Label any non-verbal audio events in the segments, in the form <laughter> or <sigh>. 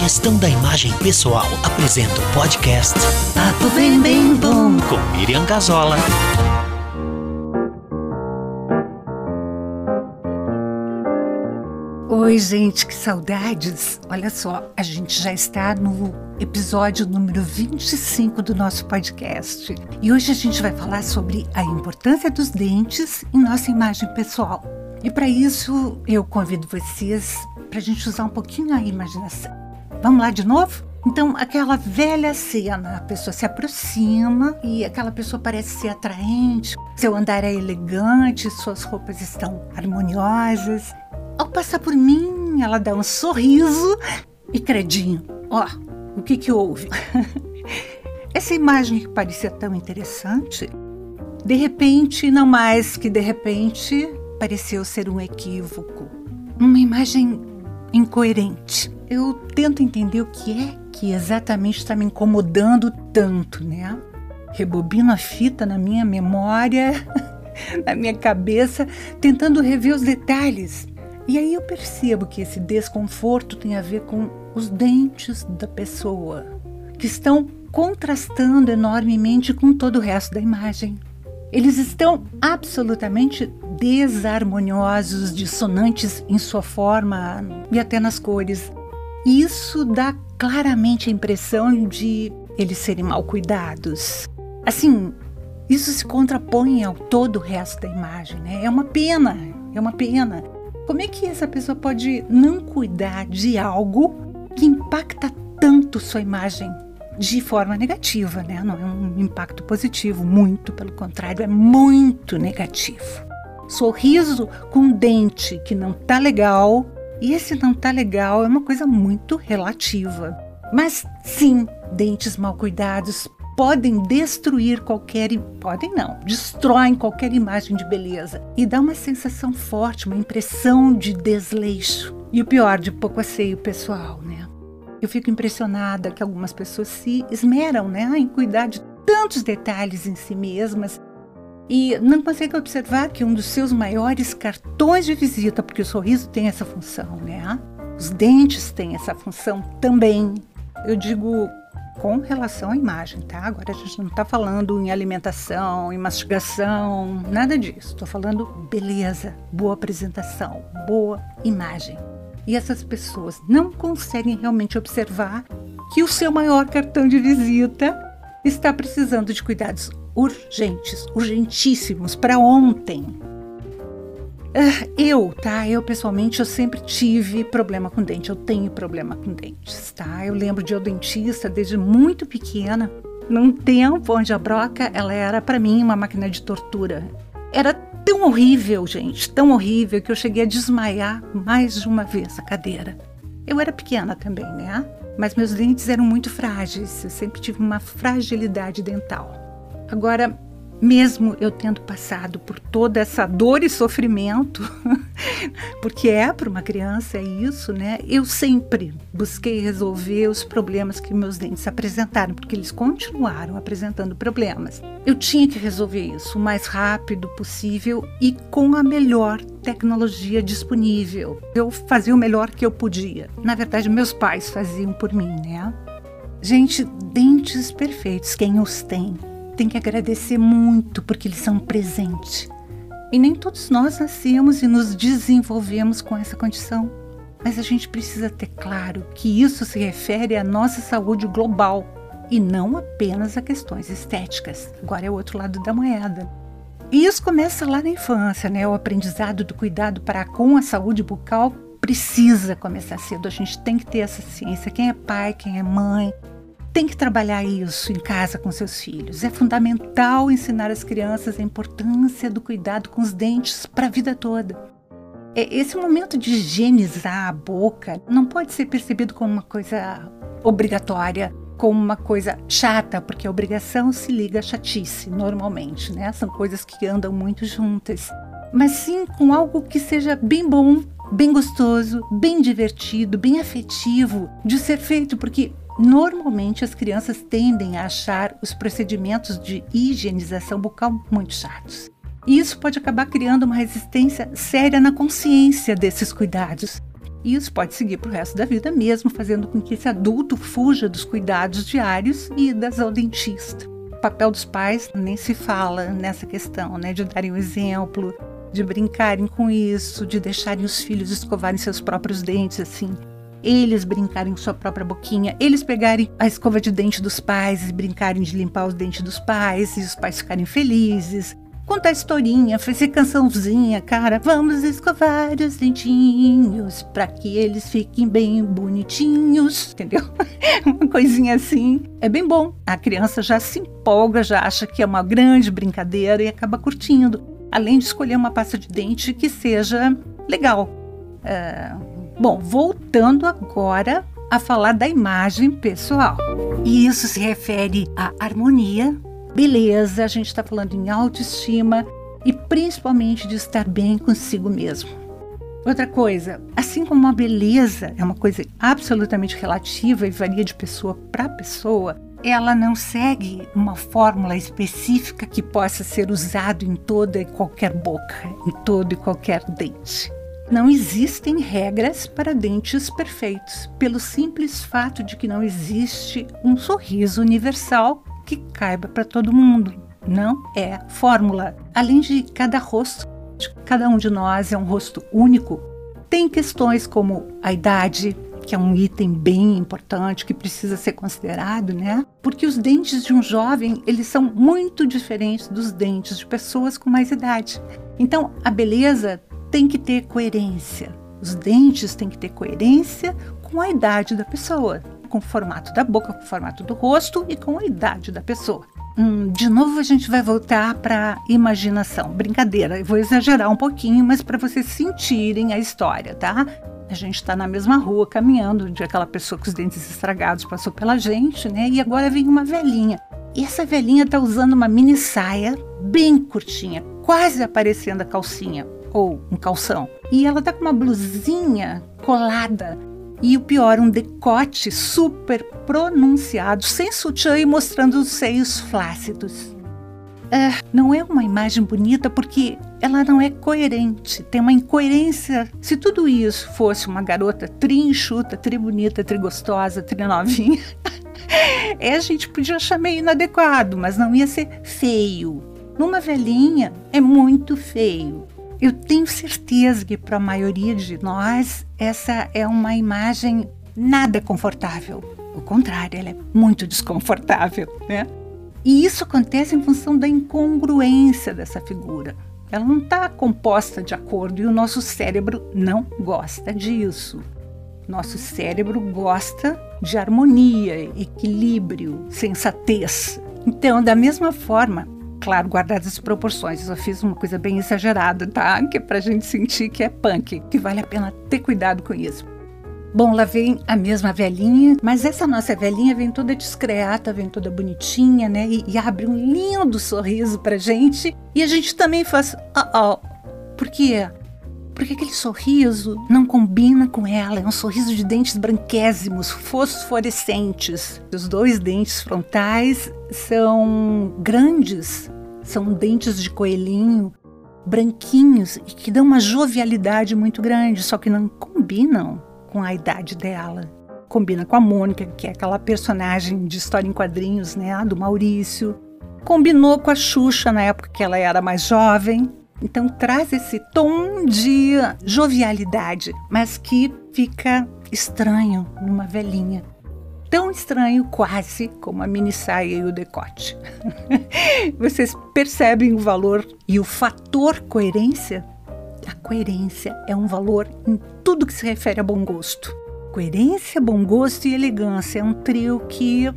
Gestão da imagem pessoal apresenta o podcast Papo Bem Bem Bom. com Miriam Gazola. Oi, gente, que saudades! Olha só, a gente já está no episódio número 25 do nosso podcast. E hoje a gente vai falar sobre a importância dos dentes em nossa imagem pessoal. E para isso, eu convido vocês para a gente usar um pouquinho a imaginação. Vamos lá de novo? Então, aquela velha cena, a pessoa se aproxima e aquela pessoa parece ser atraente, seu andar é elegante, suas roupas estão harmoniosas. Ao passar por mim, ela dá um sorriso e credinho. Ó, o que que houve? <laughs> Essa imagem que parecia tão interessante, de repente, não mais que de repente, pareceu ser um equívoco. Uma imagem incoerente. Eu tento entender o que é que exatamente está me incomodando tanto, né? Rebobino a fita na minha memória, <laughs> na minha cabeça, tentando rever os detalhes. E aí eu percebo que esse desconforto tem a ver com os dentes da pessoa, que estão contrastando enormemente com todo o resto da imagem. Eles estão absolutamente desarmoniosos, dissonantes em sua forma e até nas cores. Isso dá claramente a impressão de eles serem mal cuidados. Assim, isso se contrapõe ao todo o resto da imagem, né? É uma pena, é uma pena. Como é que essa pessoa pode não cuidar de algo que impacta tanto sua imagem de forma negativa, né? Não é um impacto positivo, muito pelo contrário, é muito negativo. Sorriso com dente que não tá legal, e esse não tá legal é uma coisa muito relativa. Mas sim, dentes mal cuidados podem destruir qualquer. Podem não, destroem qualquer imagem de beleza e dá uma sensação forte, uma impressão de desleixo. E o pior, de pouco asseio pessoal, né? Eu fico impressionada que algumas pessoas se esmeram né, em cuidar de tantos detalhes em si mesmas e não consegue observar que um dos seus maiores cartões de visita, porque o sorriso tem essa função, né? Os dentes têm essa função também. Eu digo com relação à imagem, tá? Agora a gente não está falando em alimentação, em mastigação, nada disso. Estou falando beleza, boa apresentação, boa imagem. E essas pessoas não conseguem realmente observar que o seu maior cartão de visita está precisando de cuidados urgentes, urgentíssimos, para ontem. Ah, eu, tá? Eu pessoalmente eu sempre tive problema com dente. Eu tenho problema com dentes, tá? Eu lembro de eu dentista desde muito pequena, num tempo onde a broca ela era para mim uma máquina de tortura. Era tão horrível, gente, tão horrível que eu cheguei a desmaiar mais de uma vez a cadeira. Eu era pequena também, né? Mas meus dentes eram muito frágeis. Eu sempre tive uma fragilidade dental. Agora, mesmo eu tendo passado por toda essa dor e sofrimento, <laughs> porque é para uma criança é isso, né? Eu sempre busquei resolver os problemas que meus dentes apresentaram, porque eles continuaram apresentando problemas. Eu tinha que resolver isso o mais rápido possível e com a melhor tecnologia disponível. Eu fazia o melhor que eu podia. Na verdade, meus pais faziam por mim, né? Gente, dentes perfeitos, quem os tem tem que agradecer muito porque eles são um presente. E nem todos nós nascemos e nos desenvolvemos com essa condição. Mas a gente precisa ter claro que isso se refere à nossa saúde global e não apenas a questões estéticas. Agora é o outro lado da moeda. E isso começa lá na infância, né? O aprendizado do cuidado para com a saúde bucal precisa começar cedo. A gente tem que ter essa ciência. Quem é pai, quem é mãe, tem que trabalhar isso em casa com seus filhos. É fundamental ensinar as crianças a importância do cuidado com os dentes para a vida toda. É, esse momento de higienizar a boca não pode ser percebido como uma coisa obrigatória, como uma coisa chata, porque a obrigação se liga à chatice, normalmente, né? São coisas que andam muito juntas. Mas sim com algo que seja bem bom, bem gostoso, bem divertido, bem afetivo de ser feito, porque Normalmente, as crianças tendem a achar os procedimentos de higienização bucal muito chatos. E isso pode acabar criando uma resistência séria na consciência desses cuidados. E isso pode seguir para o resto da vida mesmo, fazendo com que esse adulto fuja dos cuidados diários e das ao dentista. O papel dos pais nem se fala nessa questão, né? De darem o um exemplo, de brincarem com isso, de deixarem os filhos escovarem seus próprios dentes, assim. Eles brincarem com sua própria boquinha, eles pegarem a escova de dente dos pais e brincarem de limpar os dentes dos pais, e os pais ficarem felizes. Contar historinha, fazer cançãozinha, cara. Vamos escovar os dentinhos para que eles fiquem bem bonitinhos, entendeu? <laughs> uma coisinha assim. É bem bom. A criança já se empolga, já acha que é uma grande brincadeira e acaba curtindo além de escolher uma pasta de dente que seja legal. É, bom, voltando agora a falar da imagem pessoal. E isso se refere à harmonia, beleza, a gente está falando em autoestima e principalmente de estar bem consigo mesmo. Outra coisa, assim como a beleza é uma coisa absolutamente relativa e varia de pessoa para pessoa, ela não segue uma fórmula específica que possa ser usado em toda e qualquer boca, em todo e qualquer dente. Não existem regras para dentes perfeitos, pelo simples fato de que não existe um sorriso universal que caiba para todo mundo. Não é fórmula. Além de cada rosto, cada um de nós é um rosto único, tem questões como a idade, que é um item bem importante que precisa ser considerado, né? Porque os dentes de um jovem, eles são muito diferentes dos dentes de pessoas com mais idade. Então, a beleza tem que ter coerência. Os dentes têm que ter coerência com a idade da pessoa, com o formato da boca, com o formato do rosto e com a idade da pessoa. Hum, de novo a gente vai voltar para imaginação. Brincadeira, eu vou exagerar um pouquinho, mas para vocês sentirem a história, tá? A gente está na mesma rua caminhando, onde aquela pessoa com os dentes estragados passou pela gente, né? E agora vem uma velhinha. E essa velhinha está usando uma mini saia bem curtinha, quase aparecendo a calcinha ou um calção. E ela tá com uma blusinha colada e o pior, um decote super pronunciado, sem sutiã e mostrando os seios flácidos. É, não é uma imagem bonita porque ela não é coerente, tem uma incoerência. Se tudo isso fosse uma garota tri enxuta, tri bonita, tri gostosa, tri novinha, <laughs> é, a gente podia achar meio inadequado, mas não ia ser feio. Numa velhinha é muito feio. Eu tenho certeza que para a maioria de nós essa é uma imagem nada confortável. O contrário, ela é muito desconfortável, né? E isso acontece em função da incongruência dessa figura. Ela não está composta de acordo e o nosso cérebro não gosta disso. Nosso cérebro gosta de harmonia, equilíbrio, sensatez. Então, da mesma forma, claro, guardadas as proporções, eu fiz uma coisa bem exagerada, tá? Que é pra gente sentir que é punk, que vale a pena ter cuidado com isso. Bom, lá vem a mesma velhinha, mas essa nossa velhinha vem toda discreta, vem toda bonitinha, né? E, e abre um lindo sorriso pra gente. E a gente também faz, oh, oh, por quê? Porque aquele sorriso não combina com ela, é um sorriso de dentes branquésimos, fosforescentes. Os dois dentes frontais são grandes, são dentes de coelhinho, branquinhos e que dão uma jovialidade muito grande, só que não combinam com a idade dela. Combina com a Mônica, que é aquela personagem de história em quadrinhos, né, do Maurício. Combinou com a Xuxa na época que ela era mais jovem. Então traz esse tom de jovialidade, mas que fica estranho numa velhinha. Tão estranho quase como a mini saia e o decote. <laughs> Vocês percebem o valor e o fator coerência a coerência é um valor em tudo que se refere a bom gosto. Coerência, bom gosto e elegância é um trio que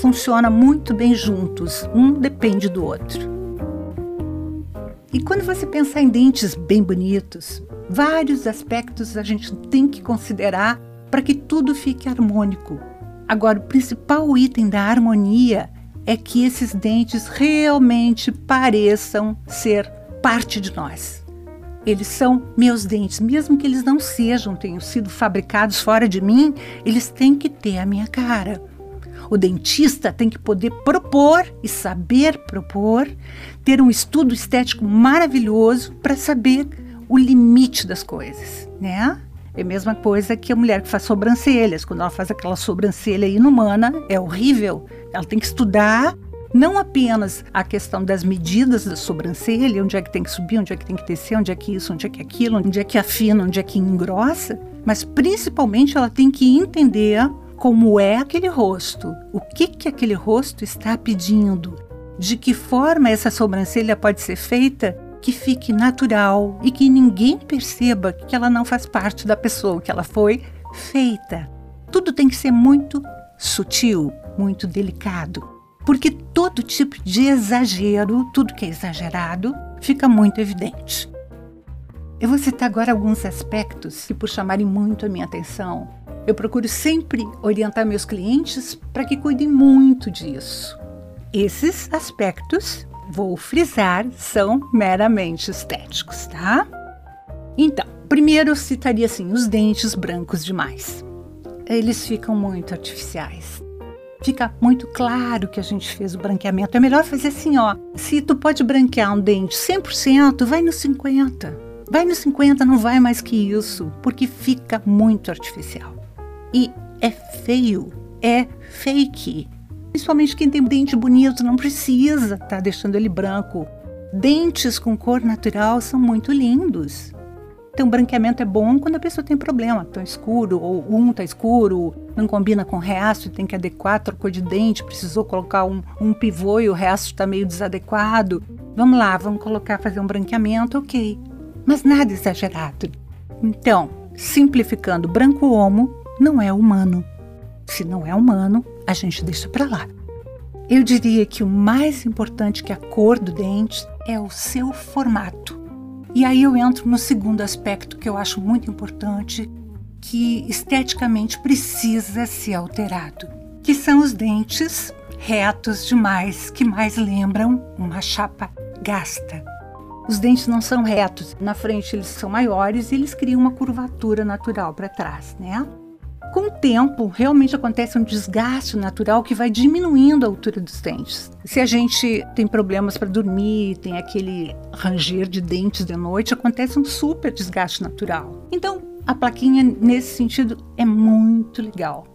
funciona muito bem juntos, um depende do outro. E quando você pensar em dentes bem bonitos, vários aspectos a gente tem que considerar para que tudo fique harmônico. Agora, o principal item da harmonia é que esses dentes realmente pareçam ser parte de nós. Eles são meus dentes, mesmo que eles não sejam, tenham sido fabricados fora de mim, eles têm que ter a minha cara. O dentista tem que poder propor e saber propor, ter um estudo estético maravilhoso para saber o limite das coisas, né? É a mesma coisa que a mulher que faz sobrancelhas. Quando ela faz aquela sobrancelha inumana, é horrível. Ela tem que estudar não apenas a questão das medidas da sobrancelha, onde é que tem que subir, onde é que tem que descer, onde é que isso, onde é que aquilo, onde é que afina, onde é que engrossa, mas principalmente ela tem que entender como é aquele rosto, o que que aquele rosto está pedindo, de que forma essa sobrancelha pode ser feita que fique natural e que ninguém perceba que ela não faz parte da pessoa que ela foi feita. Tudo tem que ser muito sutil, muito delicado porque todo tipo de exagero, tudo que é exagerado, fica muito evidente. Eu vou citar agora alguns aspectos que, por chamarem muito a minha atenção, eu procuro sempre orientar meus clientes para que cuidem muito disso. Esses aspectos, vou frisar, são meramente estéticos, tá? Então, primeiro eu citaria assim os dentes brancos demais. Eles ficam muito artificiais fica muito claro que a gente fez o branqueamento. É melhor fazer assim, ó. Se tu pode branquear um dente 100%, vai no 50. Vai no 50, não vai mais que isso, porque fica muito artificial. E é feio, é fake. Principalmente quem tem dente bonito não precisa estar tá deixando ele branco. Dentes com cor natural são muito lindos. Então, branqueamento é bom quando a pessoa tem problema, tão escuro, ou um tá escuro, não combina com o resto, tem que adequar, trocou de dente, precisou colocar um, um pivô e o resto está meio desadequado. Vamos lá, vamos colocar, fazer um branqueamento, ok. Mas nada exagerado. Então, simplificando, branco homo não é humano. Se não é humano, a gente deixa para lá. Eu diria que o mais importante que a cor do dente é o seu formato. E aí eu entro no segundo aspecto que eu acho muito importante, que esteticamente precisa ser alterado, que são os dentes retos demais, que mais lembram uma chapa gasta. Os dentes não são retos, na frente eles são maiores e eles criam uma curvatura natural para trás, né? Com o tempo, realmente acontece um desgaste natural que vai diminuindo a altura dos dentes. Se a gente tem problemas para dormir, tem aquele ranger de dentes de noite, acontece um super desgaste natural. Então, a plaquinha nesse sentido é muito legal.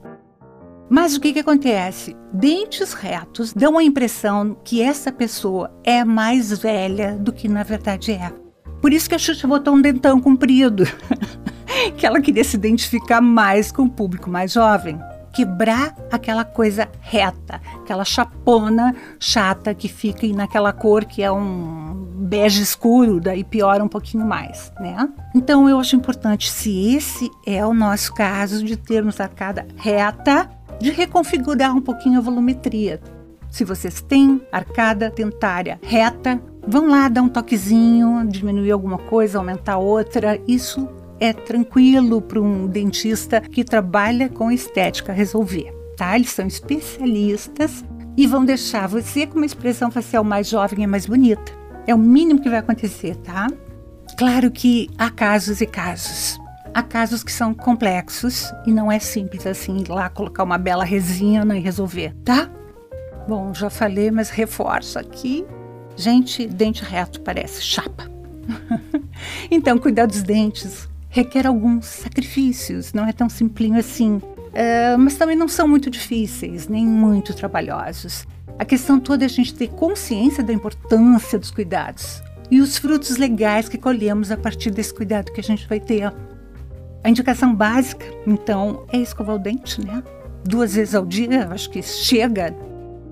Mas o que, que acontece? Dentes retos dão a impressão que essa pessoa é mais velha do que na verdade é. Por isso que a Xuxa botou um dentão comprido. <laughs> <laughs> que ela queria se identificar mais com o público mais jovem. Quebrar aquela coisa reta, aquela chapona chata que fica naquela cor que é um bege escuro, daí piora um pouquinho mais, né? Então eu acho importante, se esse é o nosso caso de termos arcada reta, de reconfigurar um pouquinho a volumetria. Se vocês têm arcada dentária reta, vão lá dar um toquezinho, diminuir alguma coisa, aumentar outra. Isso é tranquilo para um dentista que trabalha com estética resolver, tá? Eles são especialistas e vão deixar você com uma expressão facial mais jovem e mais bonita. É o mínimo que vai acontecer, tá? Claro que há casos e casos. Há casos que são complexos e não é simples assim ir lá colocar uma bela resina e resolver, tá? Bom, já falei, mas reforço aqui. Gente, dente reto parece chapa. <laughs> então, cuidar dos dentes, requer alguns sacrifícios, não é tão simplinho assim. Uh, mas também não são muito difíceis, nem muito trabalhosos. A questão toda é a gente ter consciência da importância dos cuidados e os frutos legais que colhemos a partir desse cuidado que a gente vai ter. A indicação básica, então, é escovar o dente, né? Duas vezes ao dia, acho que chega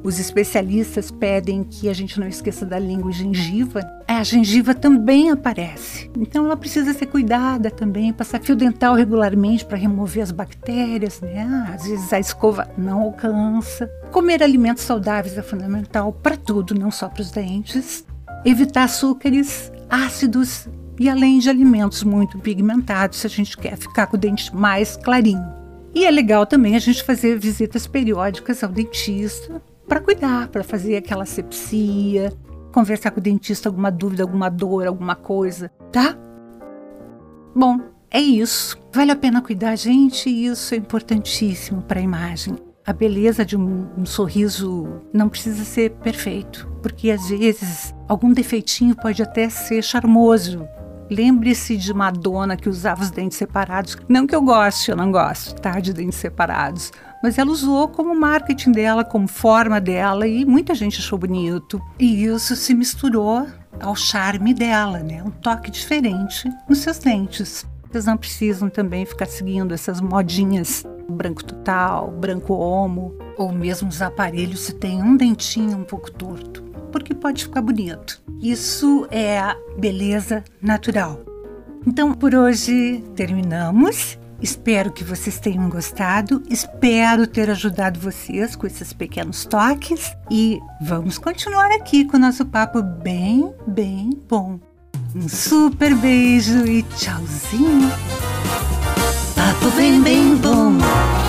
os especialistas pedem que a gente não esqueça da língua e gengiva. A gengiva também aparece. Então ela precisa ser cuidada também, passar fio dental regularmente para remover as bactérias, né? Às vezes a escova não alcança. Comer alimentos saudáveis é fundamental para tudo, não só para os dentes. Evitar açúcares, ácidos e além de alimentos muito pigmentados, se a gente quer ficar com o dente mais clarinho. E é legal também a gente fazer visitas periódicas ao dentista para cuidar, para fazer aquela sepsia, conversar com o dentista alguma dúvida, alguma dor, alguma coisa, tá? Bom, é isso. Vale a pena cuidar, gente, isso é importantíssimo para a imagem. A beleza de um, um, sorriso não precisa ser perfeito, porque às vezes algum defeitinho pode até ser charmoso. Lembre-se de Madonna que usava os dentes separados. Não que eu goste, eu não gosto, tá? De dentes separados. Mas ela usou como marketing dela, como forma dela, e muita gente achou bonito. E isso se misturou ao charme dela, né? Um toque diferente nos seus dentes. Vocês não precisam também ficar seguindo essas modinhas branco total, branco homo, ou mesmo os aparelhos se tem um dentinho um pouco torto, porque pode ficar bonito. Isso é a beleza natural. Então, por hoje terminamos. Espero que vocês tenham gostado. Espero ter ajudado vocês com esses pequenos toques. E vamos continuar aqui com o nosso papo bem, bem bom. Um super beijo e tchauzinho. Papo bem, bem bom.